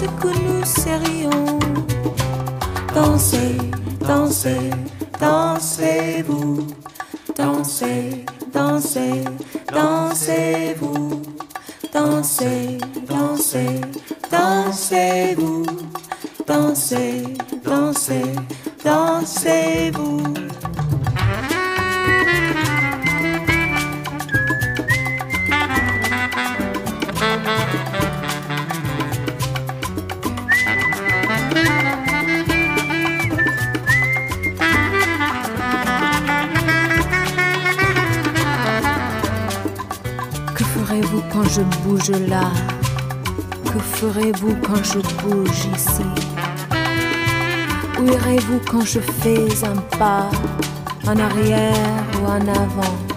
sekunung je bouge là. Que ferez-vous quand je bouge ici? Où irez-vous quand je fais un pas En arrière ou en avant?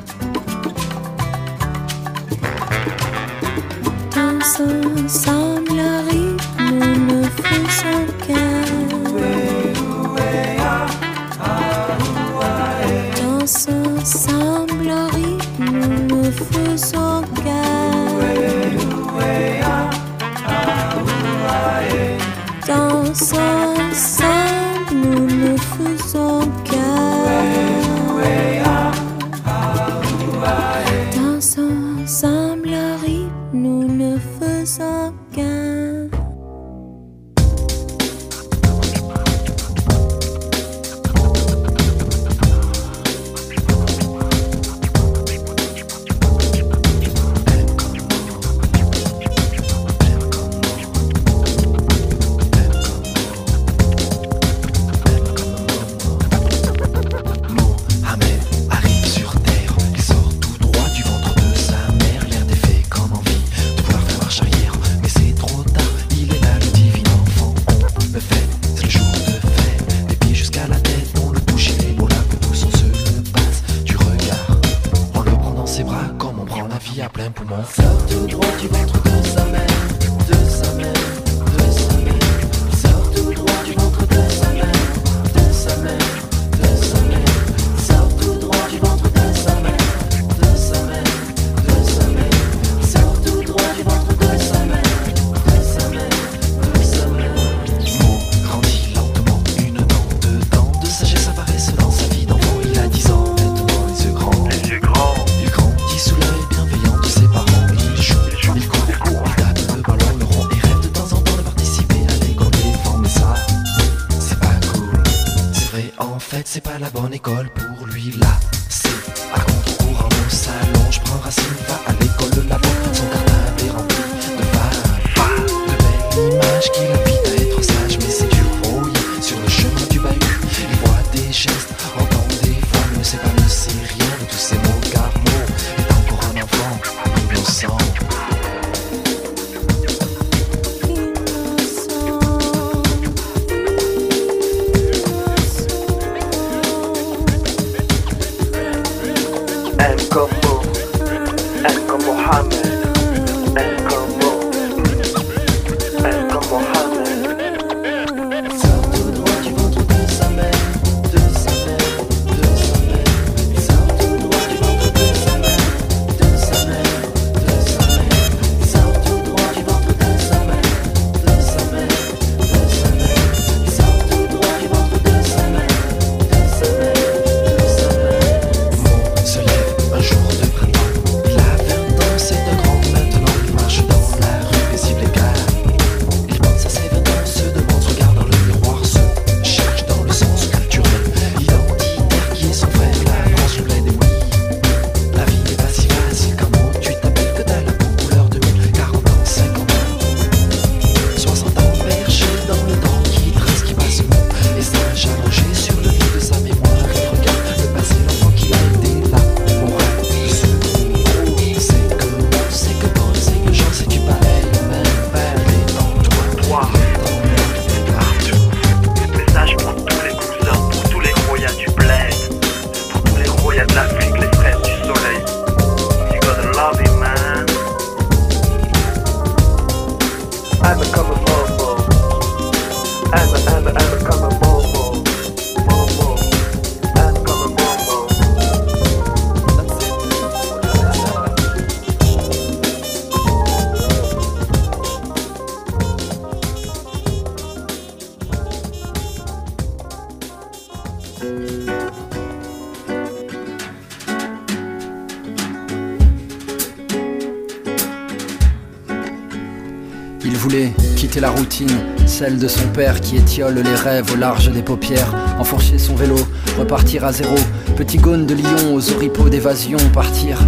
Celle de son père qui étiole les rêves au large des paupières, enfourcher son vélo, repartir à zéro, petit gone de Lyon aux oripeaux d'évasion, partir.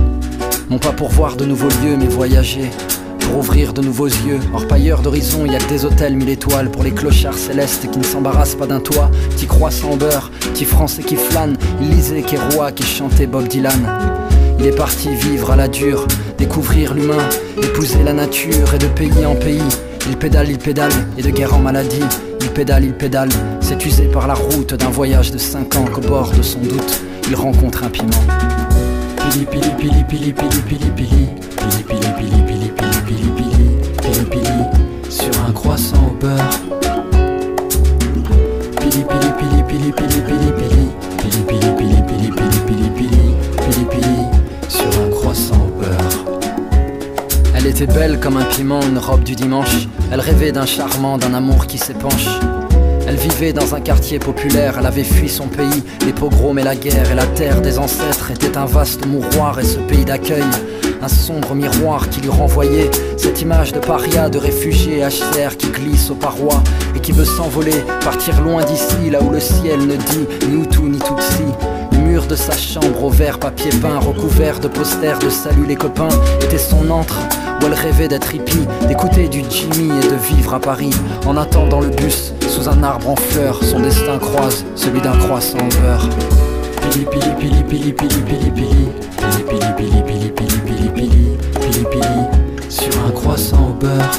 Non pas pour voir de nouveaux lieux, mais voyager, pour ouvrir de nouveaux yeux. Orpailleur d'horizon, y a que des hôtels mille étoiles pour les clochards célestes qui ne s'embarrassent pas d'un toit. Petit croissant en beurre, petit français qui flâne, il lisait Kérois qui chantait Bob Dylan. Il est parti vivre à la dure, découvrir l'humain, épouser la nature et de pays en pays. Il pédale, il pédale, et de guerre en maladie. Il pédale, il pédale, c'est usé par la route d'un voyage de 5 ans qu'au bord de son doute, il rencontre un piment. Pili pili pili pili pili pili pili Pili pili pili pili pili pili pili Pili pili sur un croissant au beurre Pili pili pili pili pili pili pili Pili pili pili pili pili pili pili Pili pili sur un croissant au beurre Elle était belle comme un piment, une robe du dimanche. Elle rêvait d'un charmant, d'un amour qui s'épanche. Elle vivait dans un quartier populaire, elle avait fui son pays, les pogroms et la guerre, et la terre des ancêtres était un vaste mouroir et ce pays d'accueil, un sombre miroir qui lui renvoyait cette image de paria, de réfugié HCR qui glisse aux parois et qui veut s'envoler, partir loin d'ici, là où le ciel ne dit ni Hutu ni Tutsi. Le mur de sa chambre au vert papier peint, recouvert de posters de salut les copains, était son antre où elle rêvait d'être hippie, d'écouter du Jimmy et de vivre à Paris. En attendant le bus, sous un arbre en fleurs, son destin croise celui d'un croissant beurre. Pili pili pili pili pili pili pili Pili pili pili pili pili pili pili Pili pili sur un croissant au beurre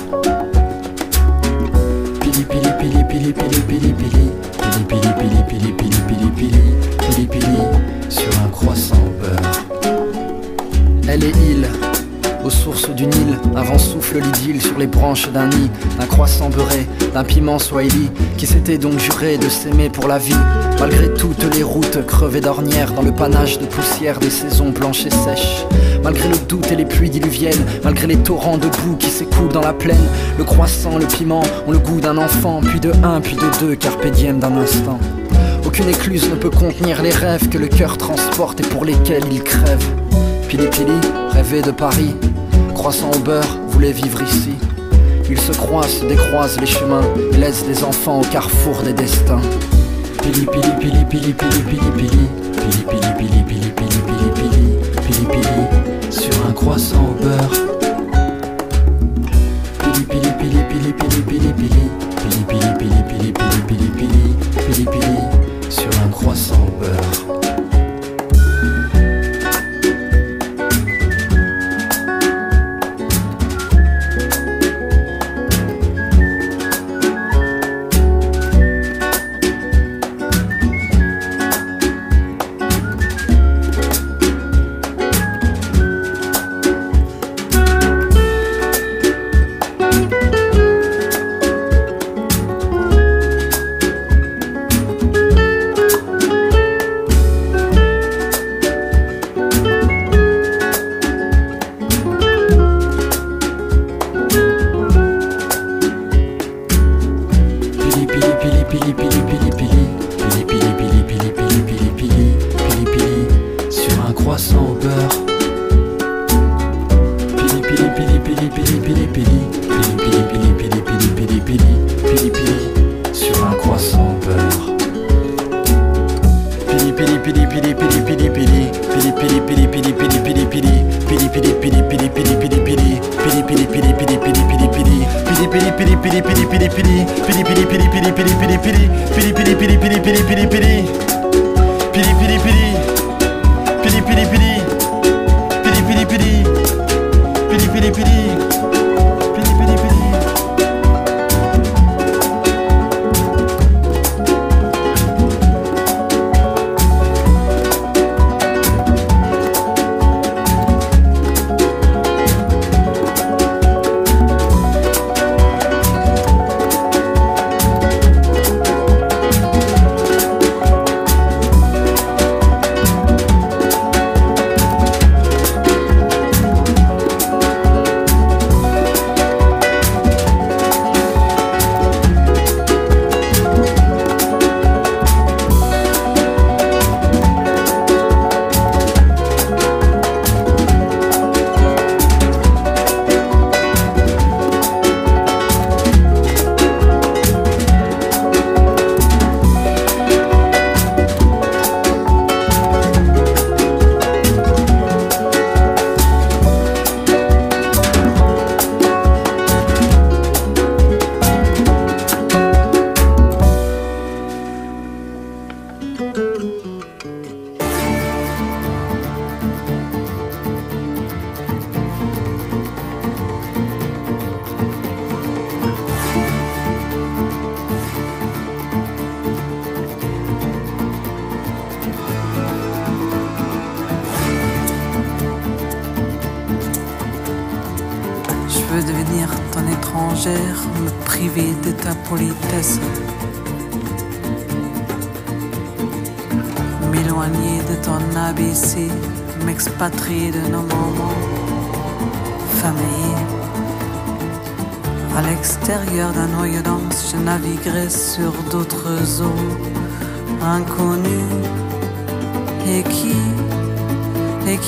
Pili pili pili pili pili pili pili Pili pili pili pili pili pili pili Pili pili sur un croissant au beurre Elle est île aux sources du Nil, un vent souffle l'idylle sur les branches d'un nid, d'un croissant beurré, d'un piment swahili, qui s'était donc juré de s'aimer pour la vie, malgré toutes les routes crevées d'ornières, dans le panache de poussière des saisons blanches et sèches. Malgré le doute et les pluies diluviennes, malgré les torrents de boue qui s'écoulent dans la plaine, le croissant, le piment ont le goût d'un enfant, puis de un, puis de deux, carpe diem d'un instant. Aucune écluse ne peut contenir les rêves que le cœur transporte et pour lesquels il crève. Pili Pili rêvait de Paris, croissant au beurre, voulait vivre ici. Ils se croisent, décroisent les chemins laissent des enfants au carrefour des destins. Pili pili pili pili pili pili pili Pili pili pili pili pili pili pili Pili pili sur un croissant au beurre Pili pili pili pili pili pili pili Pili pili pili pili pili pili pili Pili pili sur un croissant au beurre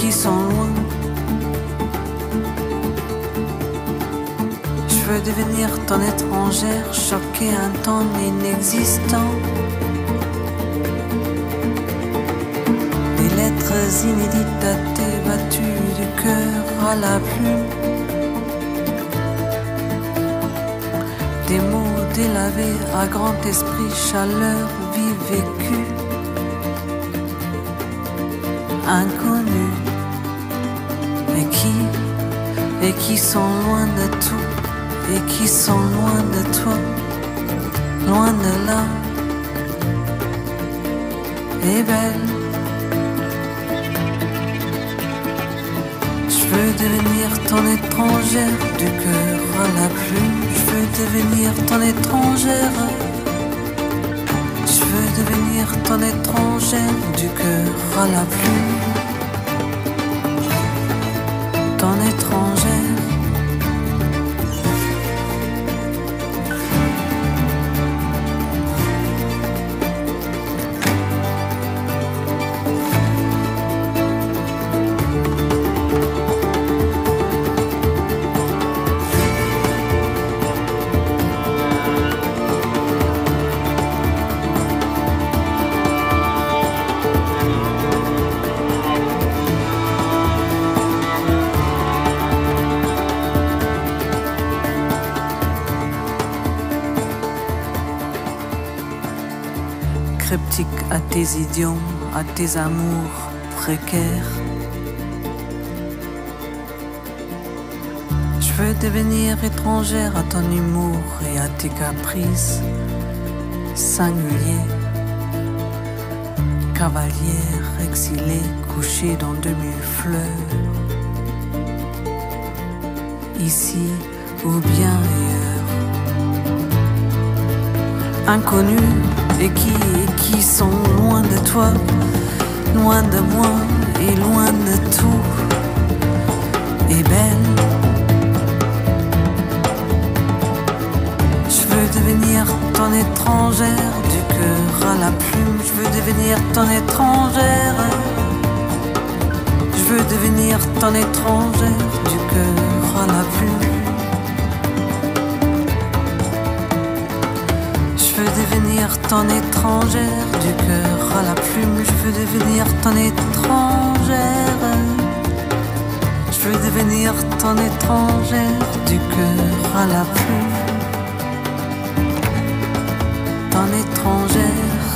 qui sont loin. Je veux devenir ton étrangère, choquer un temps inexistant. Des lettres inédites datées, battues du cœur à la plume. Des mots délavés à grand esprit, chaleur, vie vécue. Et et qui sont loin de tout, et qui sont loin de toi, loin de là. Et belle. Je veux devenir ton étrangère du cœur à la plume. Je veux devenir ton étrangère. Je veux devenir ton étrangère du cœur à la plume. Ton étrangère. À tes amours précaires. Je veux devenir étrangère à ton humour et à tes caprices singuliers. Cavalière exilée, couchée dans de mille. Ici ou bien ailleurs. Inconnus et qui, et qui sont loin de toi, loin de moi et loin de tout. Et belle. Je veux devenir ton étrangère du cœur à la plume. Je veux devenir ton étrangère. Je veux devenir ton étrangère du cœur à la plume. Je veux devenir ton étrangère du cœur à la plume. Je veux devenir ton étrangère. Je veux devenir ton étrangère du cœur à la plume. Ton étrangère.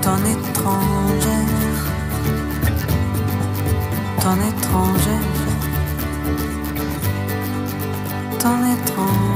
Ton étrangère. Ton étrangère. Ton étrangère.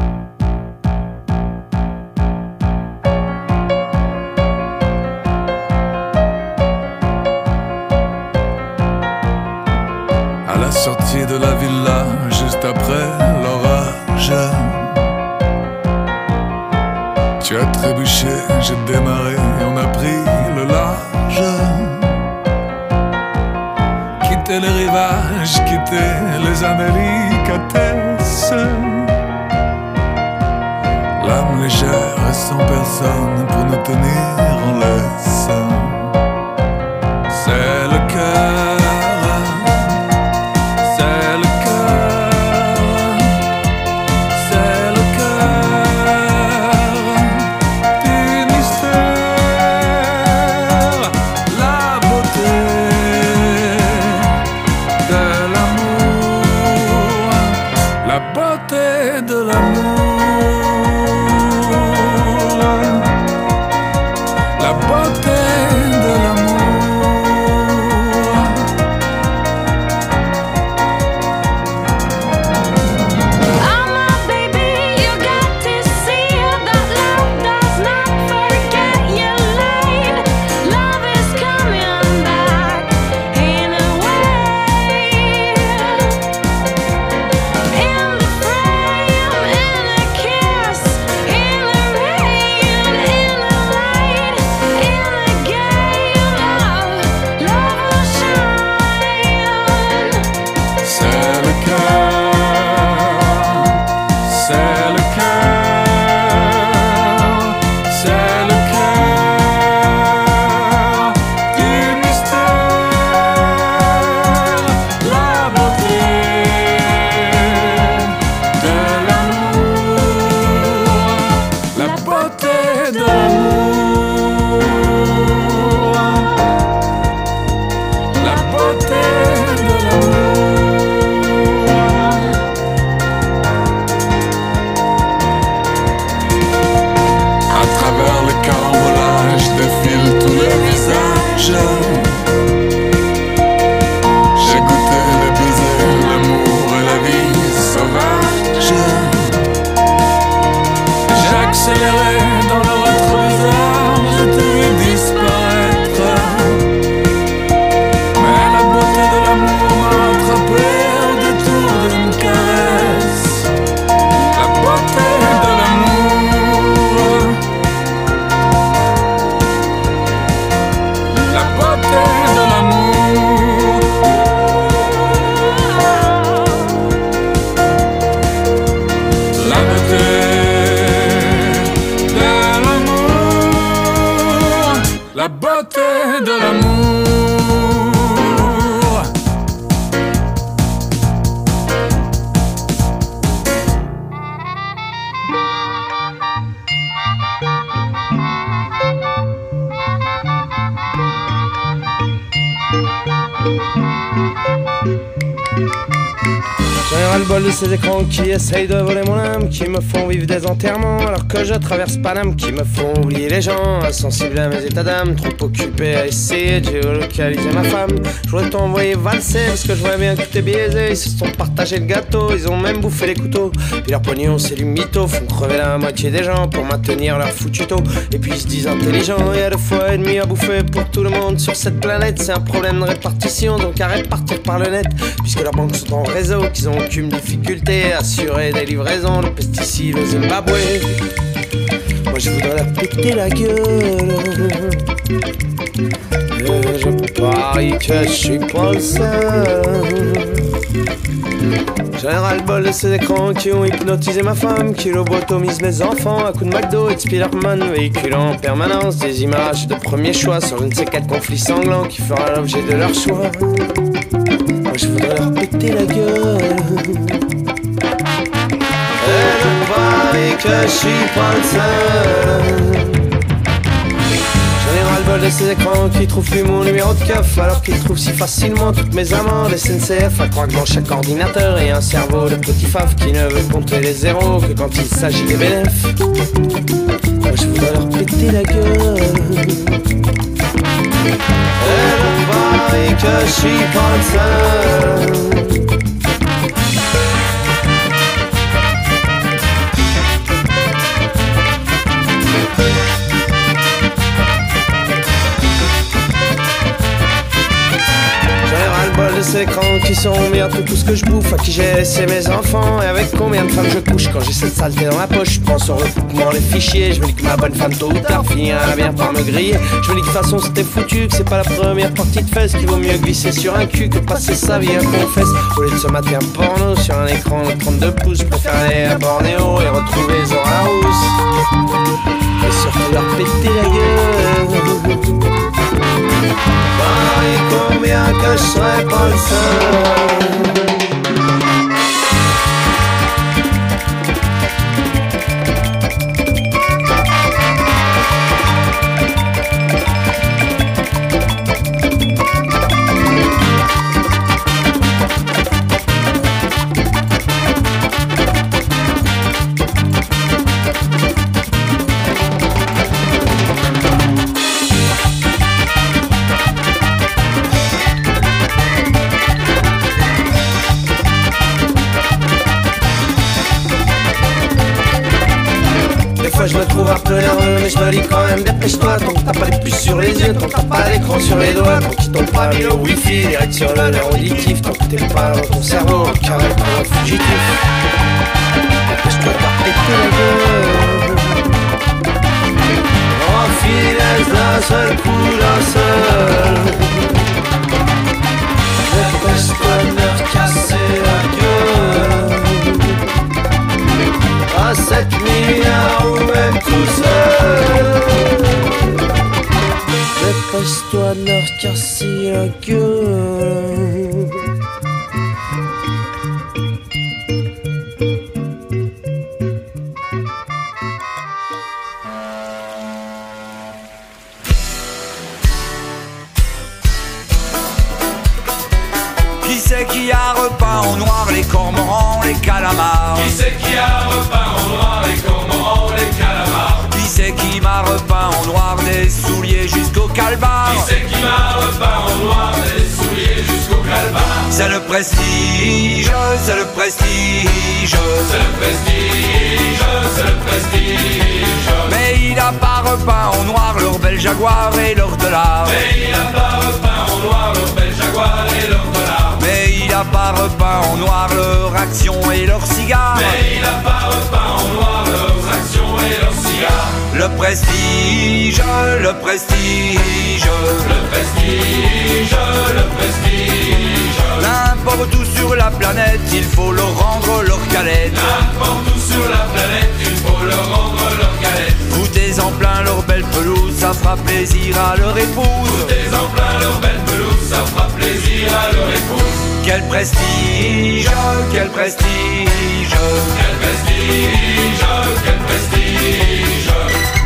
de l'amour. Ces écrans qui essayent de voler mon âme, qui me font vivre des enterrements alors que je traverse Paname, qui me font oublier les gens, insensibles à mes états d'âme, trop occupé à essayer de géolocaliser ma femme. Je voudrais t'envoyer valser parce que je vois bien que t'es biaisé. Ils se sont partagés le gâteau, ils ont même bouffé les couteaux. Puis leur pognon, c'est du mytho, font crever la moitié des gens pour maintenir leur foutu taux. Et puis ils se disent intelligents, il y a deux fois et demi à bouffer pour tout le monde sur cette planète. C'est un problème de répartition, donc arrête de partir par le net, puisque leurs banques sont en réseau, qu'ils ont aucune difficulté assurer des livraisons de pesticides au Zimbabwe. Moi je voudrais leur péter la gueule. Et je parie que je suis pas le seul. J'en ai ras le bol de ces écrans qui ont hypnotisé ma femme, qui lobotomisent mes enfants à coups de McDo et de Spider-Man, véhiculant en permanence des images de premier choix sur je ne sais quel conflit sanglant qui fera l'objet de leur choix. Moi je voudrais leur péter la gueule. Et pas le seul. J'en ai le de ces écrans qui trouvent plus mon numéro de keuf alors qu'ils trouvent si facilement toutes mes amendes SNCF dans chaque ordinateur a un cerveau de petit faf qui ne veut compter les zéros que quand il s'agit des bénéfices. Moi je voudrais leur péter la gueule. Et parie que je suis ces écrans qui sauront bientôt tout ce que je bouffe, à qui j'ai laissé mes enfants et avec combien de femmes je couche quand j'ai cette saleté dans la poche. Je pense au recoupement les fichiers, je me dis que ma bonne femme tôt ou tard finira bien par me griller. Je me dis que de toute façon c'était foutu, que c'est pas la première partie de fesse qu'il vaut mieux glisser sur un cul que passer sa vie à confesse. Au lieu de se mater un porno sur un écran de 32 pouces, je préfère aller à Bornéo et retrouver Zora Rousse. Et surtout leur péter la gueule. Paris combien que je serais pas dis quand même dépêche-toi. Tant que t'as pas les puces sur les yeux, tant que t'as pas l'écran sur les doigts Tant qu'ils t'ont pas mis le wifi direct sur le nerf auditif Tant que t'es pas dans ton cerveau, carré comme un fugitif. Dépêche-toi de péter la gueule. D'un seul coup, d'un seul. Dépêche-toi leur casser la gueule. À 7 milliards leur casser la gueule. Qui c'est qui a repeint en noir les cormorans, les calamars Qui c'est qui a repeint en noir les cormorans, les calamars Qui c'est qui m'a repeint calbar Qui c'est qui m'a repeint en noir les souliers jusqu'au calbar C'est le prestige, c'est le prestige. C'est le prestige, c'est le prestige. Mais il a pas repeint en noir leur bel jaguar et leur dollar. Mais il a pas repeint en noir leur bel jaguar et leur dollar. Mais il a pas repeint en noir leur action et leur cigare. Mais il a pas repeint en noir leurs actions et leurs cigares Le prestige, le prestige Le prestige, le prestige. N'importe où sur la planète, il faut leur rendre leur calette N'importe où sur la planète, il faut leur rendre leur galette. Foutez en plein leur belle pelouse, ça fera plaisir à leur épouse. Des en plein leur belle ça fera plaisir à leur épouse. Quel prestige, quel prestige. Quel prestige, quel prestige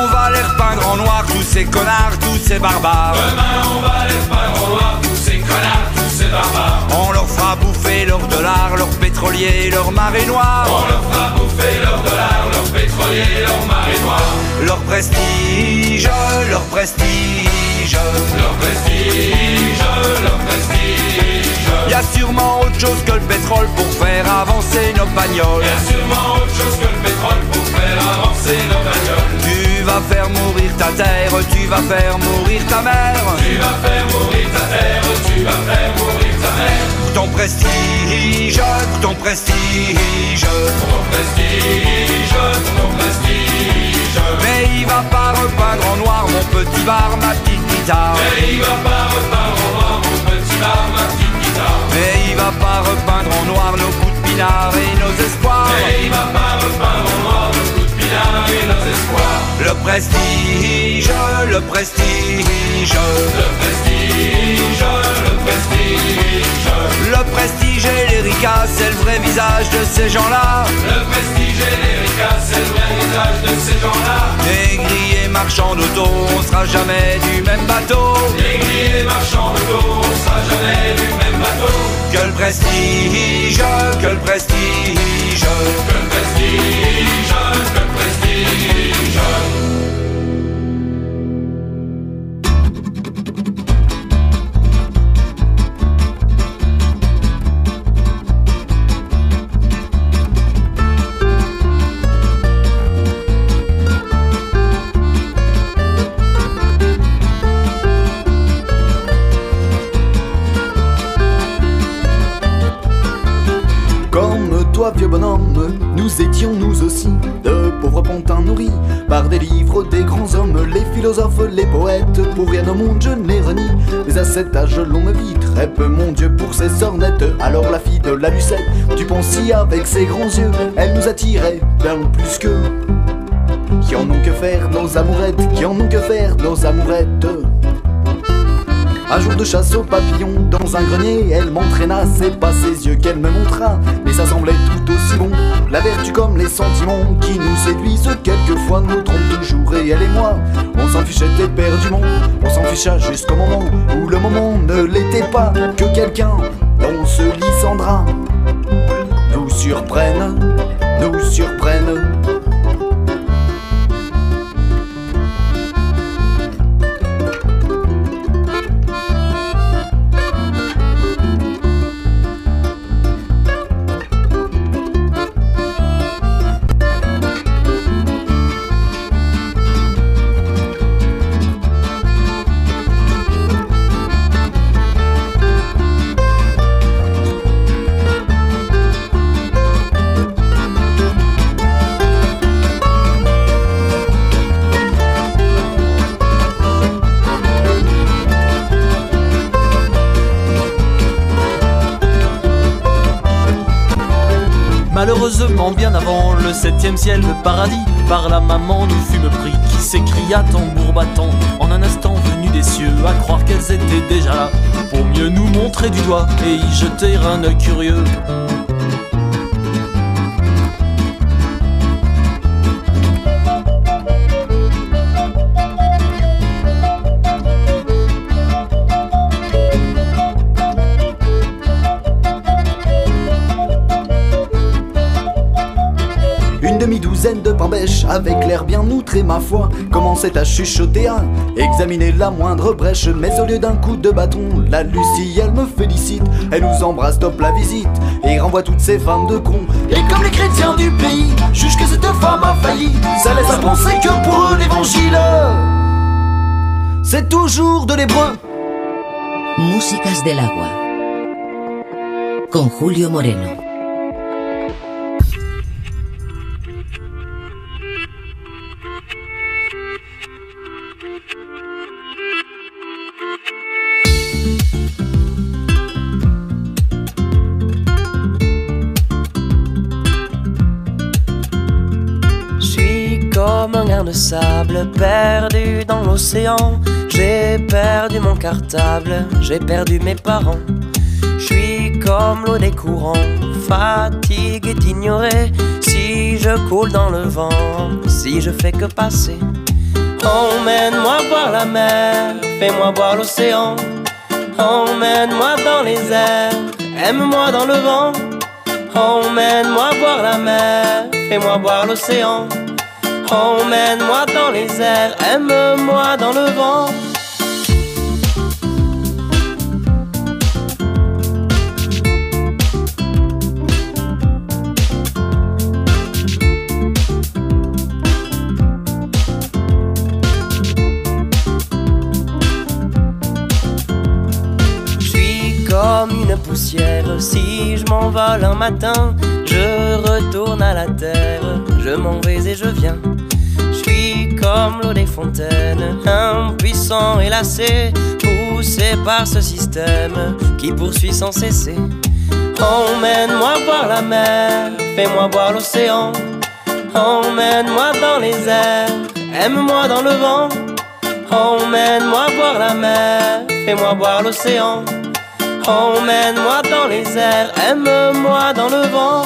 on va les repeindre en noir, tous ces connards, tous ces barbares. Demain on va les repeindre en noir, tous ces connards, tous ces barbares. On leur fera bouffer leurs dollars, leurs pétroliers, leurs marées noires. On leur fera bouffer leurs dollars, leurs pétroliers, leurs marées noires. Leur prestige, leur prestige. Leur prestige, leur prestige. Y a sûrement autre chose que le pétrole pour faire avancer nos bagnoles. Y a sûrement autre chose que le pétrole pour faire avancer nos bagnoles. Tu vas faire mourir ta terre, tu vas faire mourir ta mère. Tu vas faire mourir ta terre, tu vas faire mourir ta mère. Pour ton prestige, pour ton prestige. Pour ton prestige, pour ton prestige. Mais il va pas repeindre en noir mon petit bar, ma petite guitare. Mais il va pas repeindre en noir mon petit bar, ma petite guitare. Mais il va pas repeindre en noir nos coups de pinard et nos espoirs. Mais il va pas repeindre en noir et nos espoirs. Le prestige, le prestige. Le prestige, le prestige. Le prestige et l'Erika, c'est le vrai visage de ces gens-là. Le prestige et l'Erika, c'est le de ces gens-là. Négrier marchand d'auto, on sera jamais du même bateau. Négrier marchand d'auto, on sera jamais du même bateau. Que le prestige, que le prestige. Que le prestige, que le prestige. Vieux bonhomme, nous étions nous aussi de pauvres pantins nourris par des livres des grands hommes, les philosophes, les poètes. Pour rien au monde, je n'ai renie. Mais à cet âge, l'on me vit très peu, mon Dieu, pour ses sornettes. Alors la fille de la Lucette, du Poncy avec ses grands yeux, elle nous attirait bien plus que. Qui en ont que faire nos amourettes, qui en ont que faire nos amourettes? Un jour de chasse aux papillons dans un grenier, elle m'entraîna, c'est pas ses yeux qu'elle me montra, mais ça semblait tout aussi bon. La vertu comme les sentiments qui nous séduisent, quelquefois nous trompent toujours, et elle et moi, on s'en fichait éperdument, on s'en ficha jusqu'au moment où le moment ne l'était pas, que quelqu'un dans ce lit Sandra nous surprenne, nous surprenne. Malheureusement, bien avant le septième ciel, le paradis, par la maman nous fûmes pris, qui s'écria tambour battant, en un instant venu des cieux, à croire qu'elles étaient déjà là, pour mieux nous montrer du doigt et y jeter un œil curieux. De pain bêche avec l'air bien outré ma foi. Commençait à chuchoter à examiner la moindre brèche. Mais au lieu d'un coup de bâton la Lucie elle me félicite. Elle nous embrasse top la visite. Et renvoie toutes ces femmes de cons et comme les chrétiens du pays jugent que cette femme a failli. Ça laisse à penser que pour eux l'évangile c'est toujours de l'hébreu. Músicas del agua. Con Julio Moreno. De sable perdu dans l'océan. J'ai perdu mon cartable, j'ai perdu mes parents. Je suis comme l'eau des courants, fatigue est ignorée. Si je coule dans le vent, si je fais que passer. Emmène-moi voir la mer, fais-moi voir l'océan. Emmène-moi dans les airs, aime-moi dans le vent. Emmène-moi voir la mer, fais-moi voir l'océan. Emmène-moi dans les airs, aime-moi dans le vent. Je suis comme une poussière, si je m'envole un matin, je retourne à la terre, je m'en vais et je viens. Comme des fontaines, impuissant et lassé, poussé par ce système qui poursuit sans cesser. Emmène-moi voir la mer, fais-moi voir l'océan. Emmène-moi dans les airs, aime-moi dans le vent. Emmène-moi voir la mer, fais-moi voir l'océan. Emmène-moi dans les airs, aime-moi dans le vent.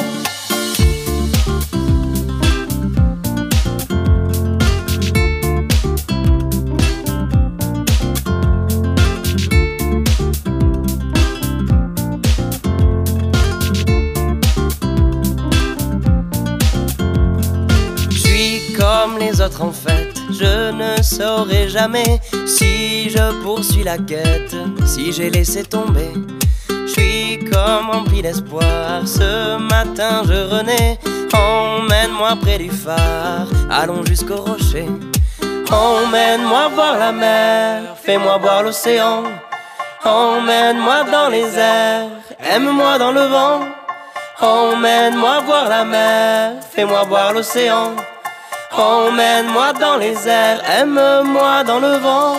En fait, je ne saurai jamais si je poursuis la quête, si j'ai laissé tomber. Je suis comme rempli d'espoir, ce matin je renais. Emmène-moi près du phare, allons jusqu'au rocher. Emmène-moi voir la mer, fais-moi voir l'océan. Emmène-moi dans les airs, aime-moi dans le vent. Emmène-moi voir la mer, fais-moi voir l'océan. Emmène-moi dans les airs, aime-moi dans le vent.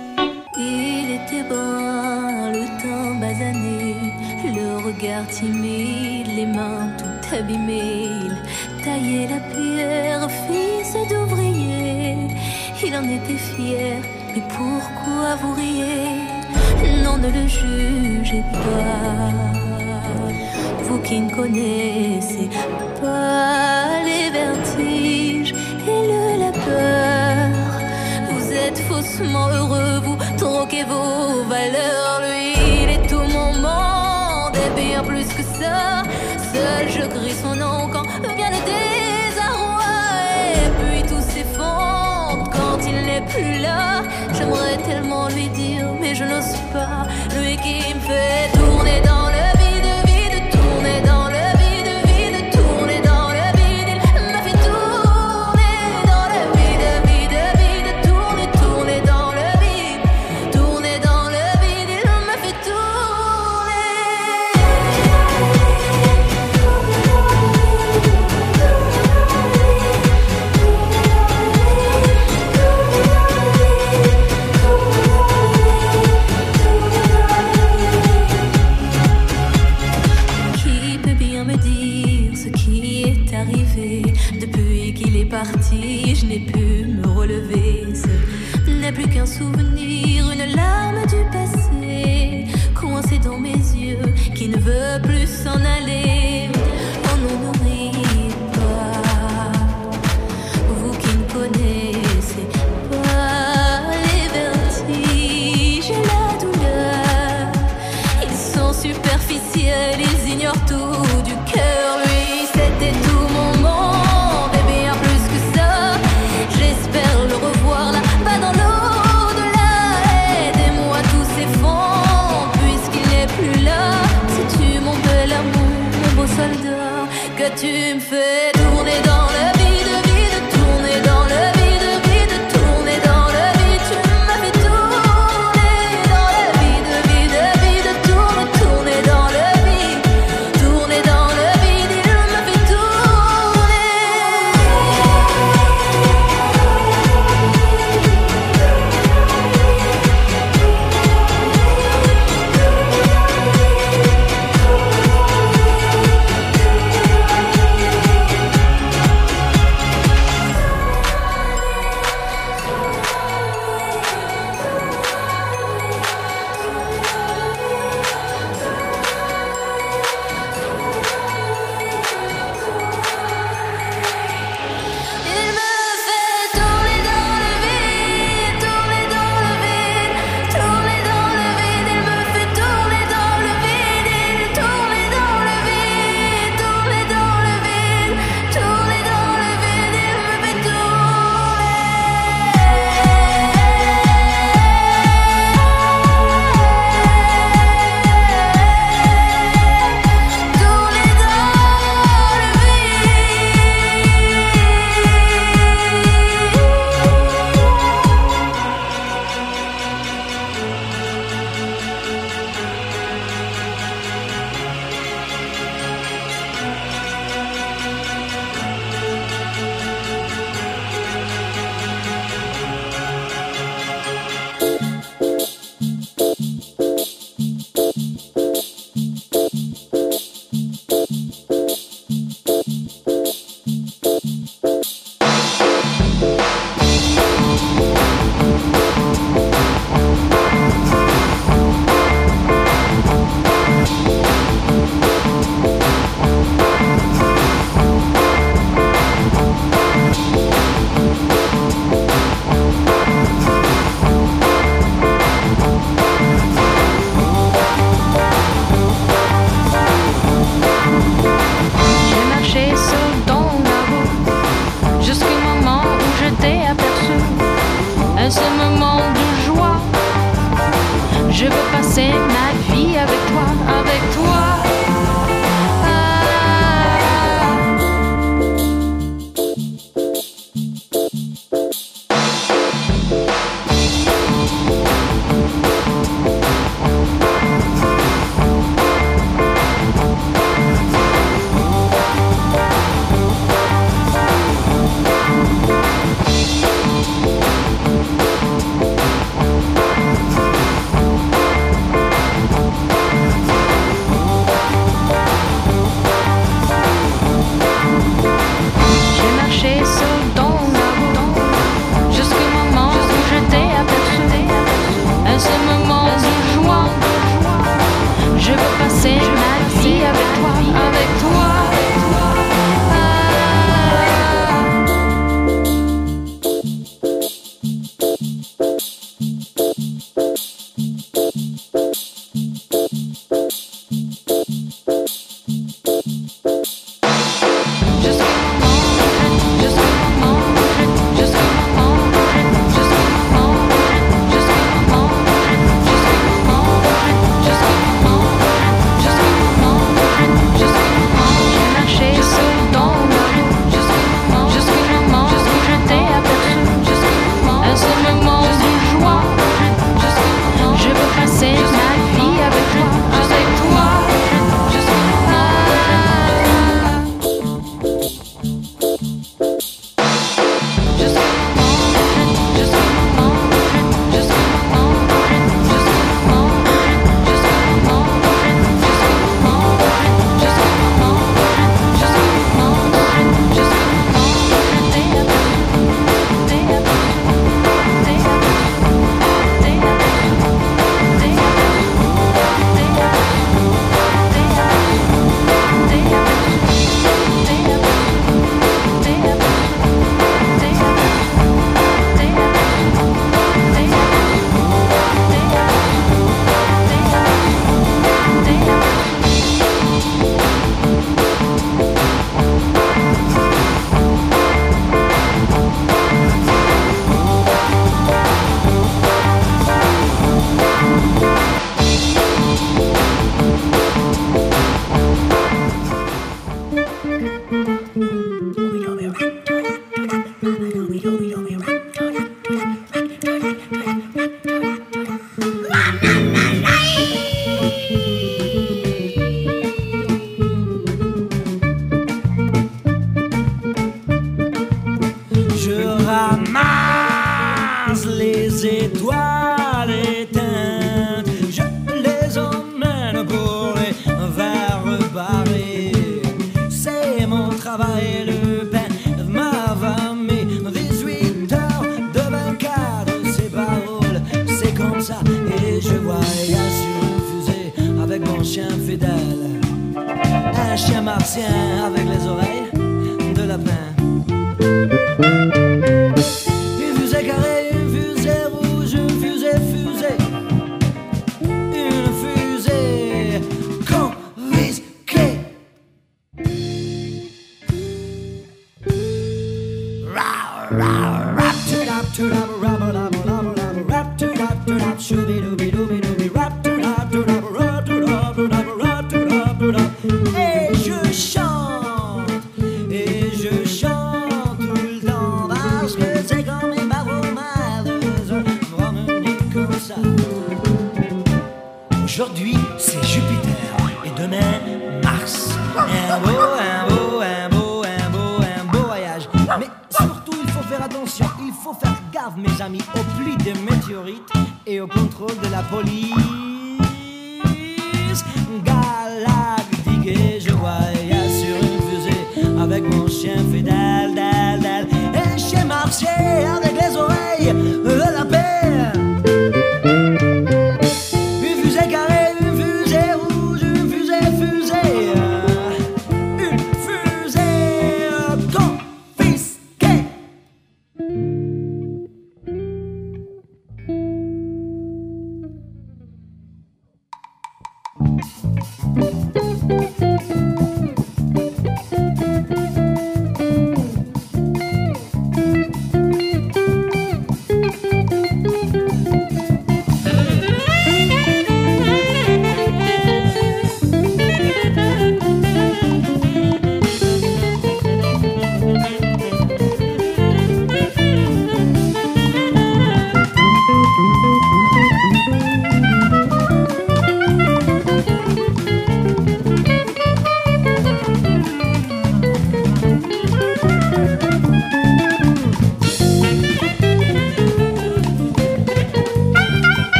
mais je n'ose pas. Lui qui me fait tourner dans souvenir.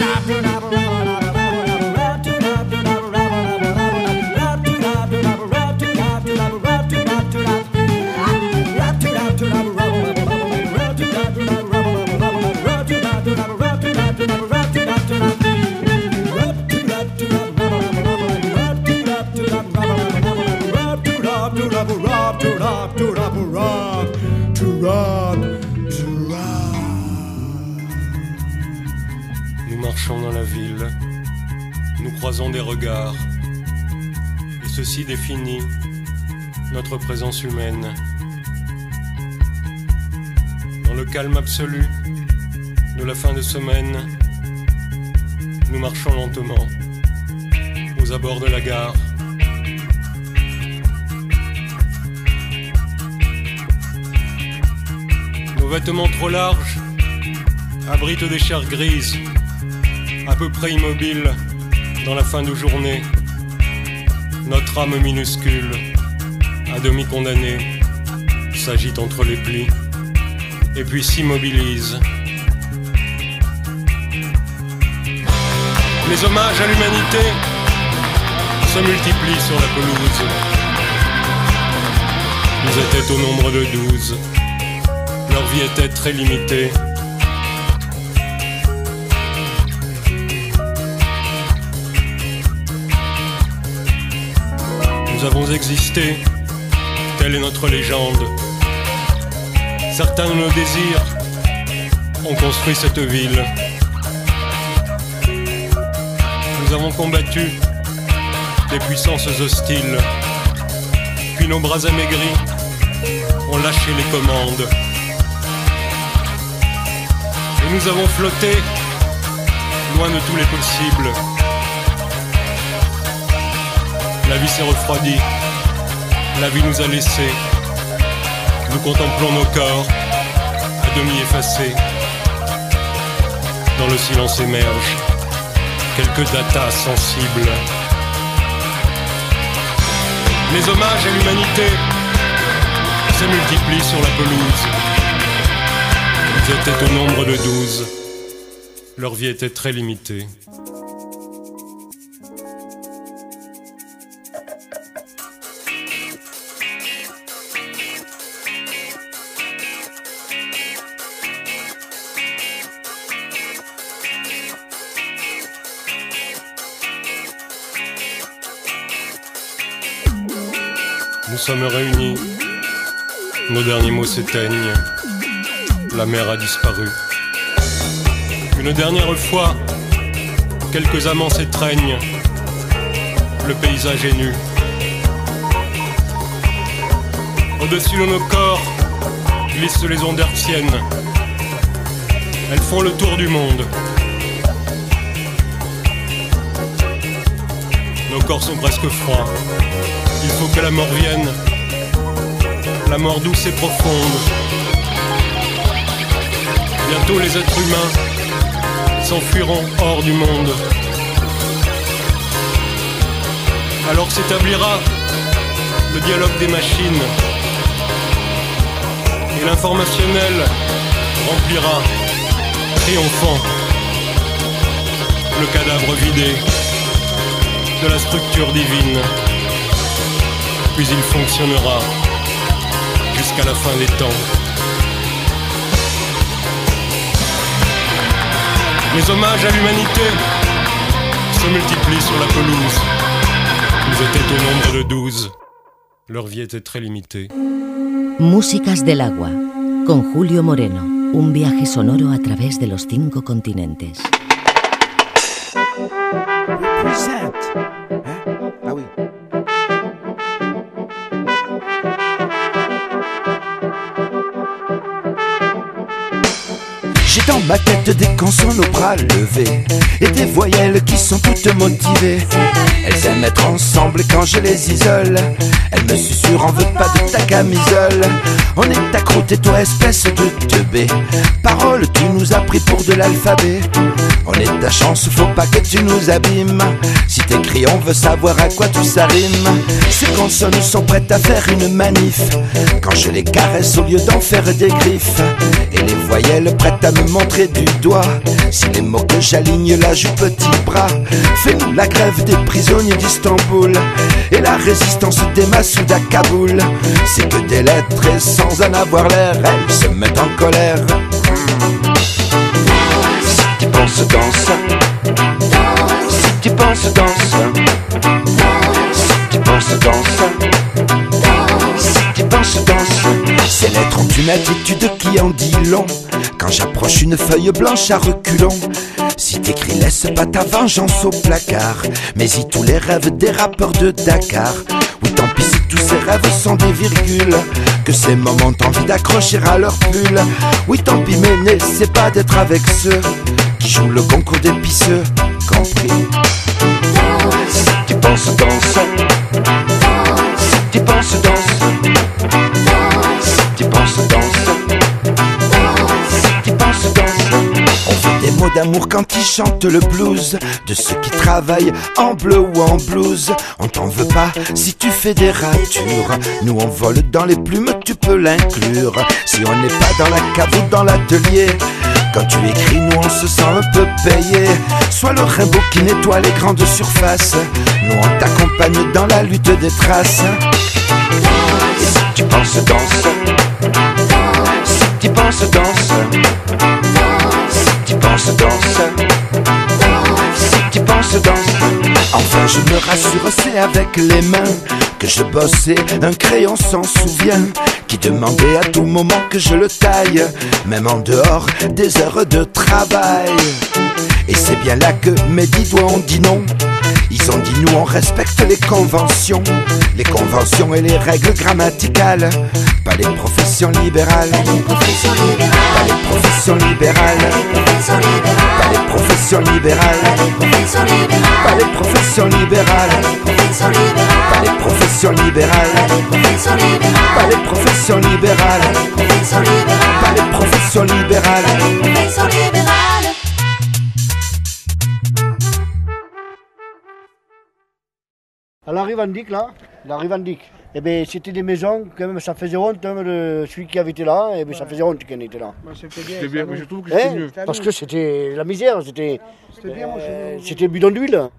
Nous des regards, et ceci définit notre présence humaine. Dans le calme absolu de la fin de semaine, nous marchons lentement aux abords de la gare. Nos vêtements trop larges abritent des chairs grises, à peu près immobiles dans la fin de journée. Notre âme minuscule, à demi condamnée, s'agite entre les plis et puis s'immobilise. Les hommages à l'humanité se multiplient sur la pelouse. Ils étaient au nombre de douze. Leur vie était très limitée. Nous avons existé, telle est notre légende. Certains de nos désirs ont construit cette ville. Nous avons combattu des puissances hostiles, puis nos bras amaigris ont lâché les commandes. Et nous avons flotté loin de tous les possibles. La vie s'est refroidie, la vie nous a laissés. Nous contemplons nos corps, à demi effacés. Dans le silence émergent quelques datas sensibles. Les hommages à l'humanité se multiplient sur la pelouse. Ils étaient au nombre de douze. Leur vie était très limitée. Sommes réunis. Nos derniers mots s'éteignent. La mer a disparu. Une dernière fois, quelques amants s'étreignent. Le paysage est nu. Au-dessus de nos corps glissent les ondes hertziennes. Elles font le tour du monde. Nos corps sont presque froids. Il faut que la mort vienne. La mort douce et profonde. Bientôt les êtres humains s'enfuiront hors du monde. Alors s'établira le dialogue des machines. Et l'informationnel remplira, triomphant, le cadavre vidé de la structure divine puis il fonctionnera jusqu'à la fin des temps. Les hommages à l'humanité se multiplient sur la pelouse. Ils étaient au nombre de douze. Leur vie était très limitée. Músicas del agua, con Julio Moreno, un viaje sonoro a través de los cinco continentes. Represent. Ma tête des consonnes aux bras levés. Et des voyelles qui sont toutes motivées. Elles aiment être ensemble quand je les isole. Elles me susurrent en veux pas de ta camisole. On est accrouté toi espèce de teubé. Parole tu nous as pris pour de l'alphabet. On est ta chance faut pas que tu nous abîmes. Si t'écris on veut savoir à quoi tout ça Ces consonnes sont prêtes à faire une manif. Quand je les caresse au lieu d'en faire des griffes. Et les voyelles prêtes à me montrer du doigt. Si les mots que j'aligne là jouent petit bras. Fais-nous la grève des prisonniers d'Istanbul Et la résistance des Massoud à Kaboul. C'est que des lettres et sans en avoir l'air Elles se mettent en colère. Si tu penses danse Si tu penses danse Si tu penses danse Si tu penses danse Ces lettres ont une attitude qui en dit long. Quand j'approche une feuille blanche à reculons Si t'écris laisse pas ta vengeance au placard. Mais y tous les rêves des rappeurs de Dakar Oui tant pis si tous ces rêves sont des virgules. Que ces moments t'ont envie d'accrocher à leur pull. Oui tant pis mais n'essaie pas d'être avec ceux Qui jouent le concours des pisseux Compris. Si tu penses danse D'amour quand ils chantent le blues. De ceux qui travaillent en bleu ou en blues On t'en veut pas si tu fais des ratures. Nous on vole dans les plumes, tu peux l'inclure. Si on n'est pas dans la cave ou dans l'atelier. Quand tu écris, nous on se sent un peu payé. Sois le rainbow qui nettoie les grandes surfaces. Nous on t'accompagne dans la lutte des traces. Et si tu penses danse, si tu penses danse, danse, si tu danse. Enfin je me rassure, c'est avec les mains que je bossais, un crayon s'en souvient, qui demandait à tout moment que je le taille, même en dehors des heures de travail. Et c'est bien là que mes dix doigts ont dit non. Ils ont dit nous on respecte les conventions, les conventions et les règles grammaticales, pas les professions libérales, pas les professions libérales, pas les professions libérales, pas les professions libérales, pas les professions libérales, pas les professions libérales, pas les professions libérales. À la Rivandique, là, la Rivandique, eh ben, c'était des maisons, quand même, ça faisait honte, hein, le, celui qui avait été là, eh ben, ça faisait honte qu'il était là. C'était bien, mais je trouve que c'était Hein mieux. Parce que c'était la misère, c'était C'était bien, moi, euh, c'était bidon d'huile.